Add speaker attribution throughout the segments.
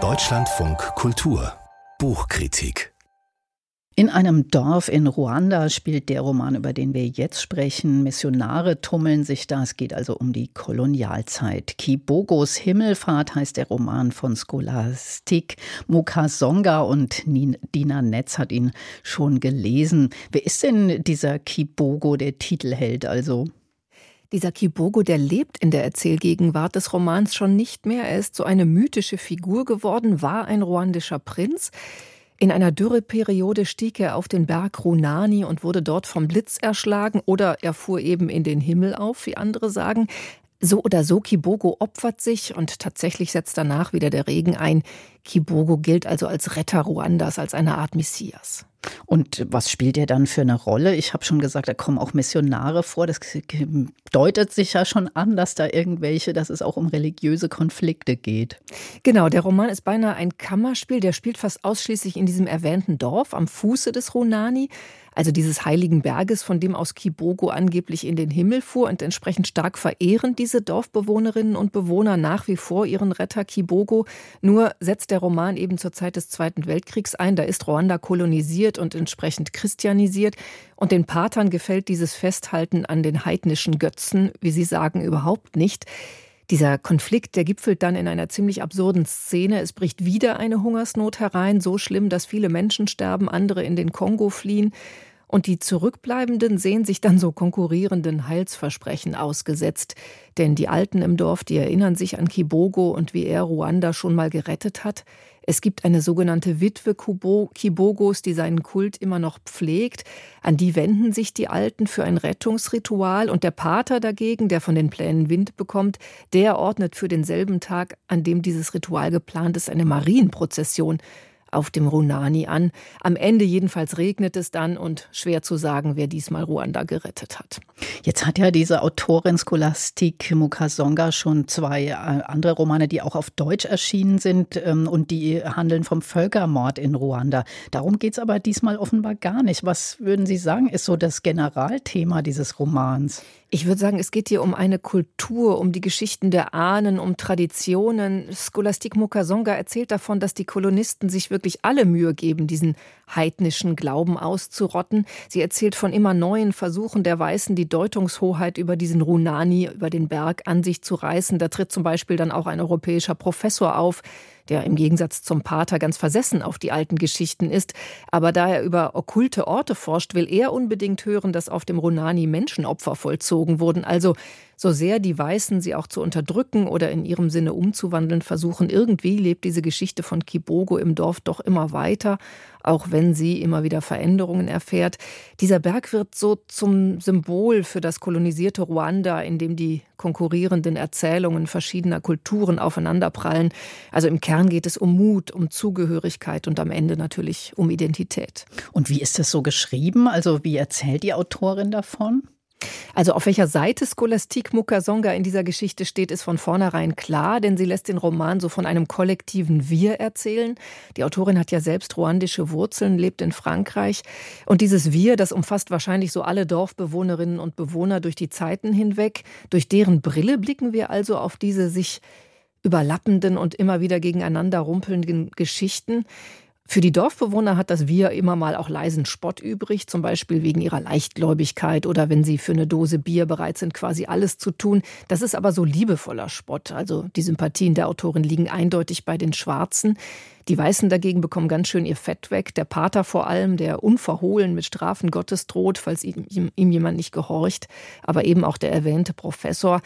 Speaker 1: Deutschlandfunk Kultur Buchkritik
Speaker 2: in einem Dorf in Ruanda spielt der Roman, über den wir jetzt sprechen. Missionare tummeln sich da. Es geht also um die Kolonialzeit. Kibogos Himmelfahrt heißt der Roman von Scholastik Mukasonga und Dina Netz hat ihn schon gelesen. Wer ist denn dieser Kibogo, der Titelheld also?
Speaker 3: Dieser Kibogo, der lebt in der Erzählgegenwart des Romans schon nicht mehr. Er ist so eine mythische Figur geworden, war ein ruandischer Prinz. In einer Dürreperiode stieg er auf den Berg Runani und wurde dort vom Blitz erschlagen oder er fuhr eben in den Himmel auf, wie andere sagen. So oder so, Kibogo opfert sich und tatsächlich setzt danach wieder der Regen ein. Kibogo gilt also als Retter Ruandas, als eine Art Messias.
Speaker 2: Und was spielt er dann für eine Rolle? Ich habe schon gesagt, da kommen auch Missionare vor. Das deutet sich ja schon an, dass da irgendwelche, dass es auch um religiöse Konflikte geht.
Speaker 3: Genau, der Roman ist beinahe ein Kammerspiel. Der spielt fast ausschließlich in diesem erwähnten Dorf am Fuße des Runani also dieses heiligen Berges, von dem aus Kibogo angeblich in den Himmel fuhr und entsprechend stark verehren diese Dorfbewohnerinnen und Bewohner nach wie vor ihren Retter Kibogo. Nur setzt der Roman eben zur Zeit des Zweiten Weltkriegs ein. Da ist Ruanda kolonisiert und entsprechend christianisiert. Und den Patern gefällt dieses Festhalten an den heidnischen Götzen, wie sie sagen, überhaupt nicht. Dieser Konflikt, der gipfelt dann in einer ziemlich absurden Szene. Es bricht wieder eine Hungersnot herein, so schlimm, dass viele Menschen sterben, andere in den Kongo fliehen. Und die Zurückbleibenden sehen sich dann so konkurrierenden Heilsversprechen ausgesetzt. Denn die Alten im Dorf, die erinnern sich an Kibogo und wie er Ruanda schon mal gerettet hat. Es gibt eine sogenannte Witwe Kibogos, die seinen Kult immer noch pflegt. An die wenden sich die Alten für ein Rettungsritual. Und der Pater dagegen, der von den Plänen Wind bekommt, der ordnet für denselben Tag, an dem dieses Ritual geplant ist, eine Marienprozession auf dem Runani an. Am Ende jedenfalls regnet es dann und schwer zu sagen, wer diesmal Ruanda gerettet hat.
Speaker 2: Jetzt hat ja diese Autorin Scholastik Mukasonga schon zwei äh, andere Romane, die auch auf Deutsch erschienen sind ähm, und die handeln vom Völkermord in Ruanda. Darum geht es aber diesmal offenbar gar nicht. Was würden Sie sagen, ist so das Generalthema dieses Romans?
Speaker 3: Ich würde sagen, es geht hier um eine Kultur, um die Geschichten der Ahnen, um Traditionen. Scholastik Mukasonga erzählt davon, dass die Kolonisten sich wirklich alle Mühe geben, diesen heidnischen Glauben auszurotten. Sie erzählt von immer neuen Versuchen der Weißen, die Deutungshoheit über diesen Runani, über den Berg an sich zu reißen. Da tritt zum Beispiel dann auch ein europäischer Professor auf, der im Gegensatz zum Pater ganz versessen auf die alten Geschichten ist. Aber da er über okkulte Orte forscht, will er unbedingt hören, dass auf dem Runani Menschenopfer vollzogen wurden. Also so sehr die Weißen sie auch zu unterdrücken oder in ihrem Sinne umzuwandeln versuchen, irgendwie lebt diese Geschichte von Kibogo im Dorf doch immer weiter, auch wenn sie immer wieder Veränderungen erfährt. Dieser Berg wird so zum Symbol für das kolonisierte Ruanda, in dem die konkurrierenden Erzählungen verschiedener Kulturen aufeinanderprallen. Also im Kern geht es um Mut, um Zugehörigkeit und am Ende natürlich um Identität.
Speaker 2: Und wie ist das so geschrieben? Also wie erzählt die Autorin davon?
Speaker 3: Also auf welcher Seite Scholastik Mukasonga in dieser Geschichte steht, ist von vornherein klar, denn sie lässt den Roman so von einem kollektiven Wir erzählen. Die Autorin hat ja selbst ruandische Wurzeln, lebt in Frankreich. Und dieses Wir, das umfasst wahrscheinlich so alle Dorfbewohnerinnen und Bewohner durch die Zeiten hinweg. Durch deren Brille blicken wir also auf diese sich überlappenden und immer wieder gegeneinander rumpelnden Geschichten. Für die Dorfbewohner hat das Wir immer mal auch leisen Spott übrig, zum Beispiel wegen ihrer Leichtgläubigkeit oder wenn sie für eine Dose Bier bereit sind, quasi alles zu tun. Das ist aber so liebevoller Spott. Also die Sympathien der Autorin liegen eindeutig bei den Schwarzen. Die Weißen dagegen bekommen ganz schön ihr Fett weg. Der Pater vor allem, der unverhohlen mit Strafen Gottes droht, falls ihm, ihm jemand nicht gehorcht. Aber eben auch der erwähnte Professor.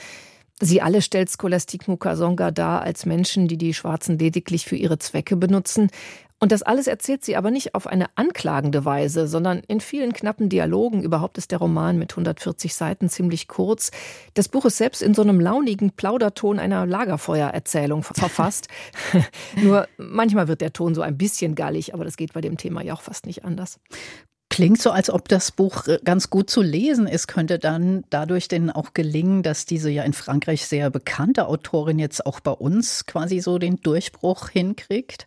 Speaker 3: Sie alle stellt Scholastik Mukasonga dar als Menschen, die die Schwarzen lediglich für ihre Zwecke benutzen. Und das alles erzählt sie aber nicht auf eine anklagende Weise, sondern in vielen knappen Dialogen. Überhaupt ist der Roman mit 140 Seiten ziemlich kurz. Das Buch ist selbst in so einem launigen Plauderton einer Lagerfeuererzählung verfasst. Nur manchmal wird der Ton so ein bisschen gallig, aber das geht bei dem Thema ja auch fast nicht anders.
Speaker 2: Klingt so, als ob das Buch ganz gut zu lesen ist. Könnte dann dadurch denn auch gelingen, dass diese ja in Frankreich sehr bekannte Autorin jetzt auch bei uns quasi so den Durchbruch hinkriegt?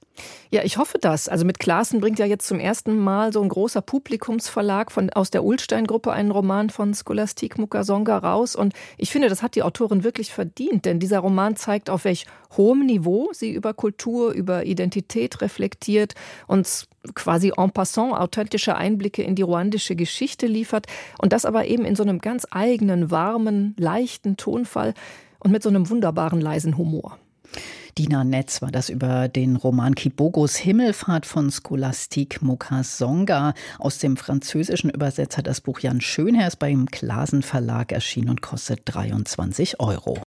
Speaker 3: Ja, ich hoffe das. Also mit Klaassen bringt ja jetzt zum ersten Mal so ein großer Publikumsverlag von, aus der Ulstein-Gruppe einen Roman von Scholastique Mukasonga raus. Und ich finde, das hat die Autorin wirklich verdient, denn dieser Roman zeigt, auf welch hohem Niveau sie über Kultur, über Identität reflektiert und quasi en passant authentische Einblicke in die ruandische Geschichte liefert. Und das aber eben in so einem ganz eigenen, warmen, leichten Tonfall und mit so einem wunderbaren, leisen Humor.
Speaker 2: Dina Netz war das über den Roman Kibogos Himmelfahrt von Scholastique Mukasonga. Aus dem französischen Übersetzer das Buch Jan Schönherr ist beim Klasen Verlag erschienen und kostet 23 Euro.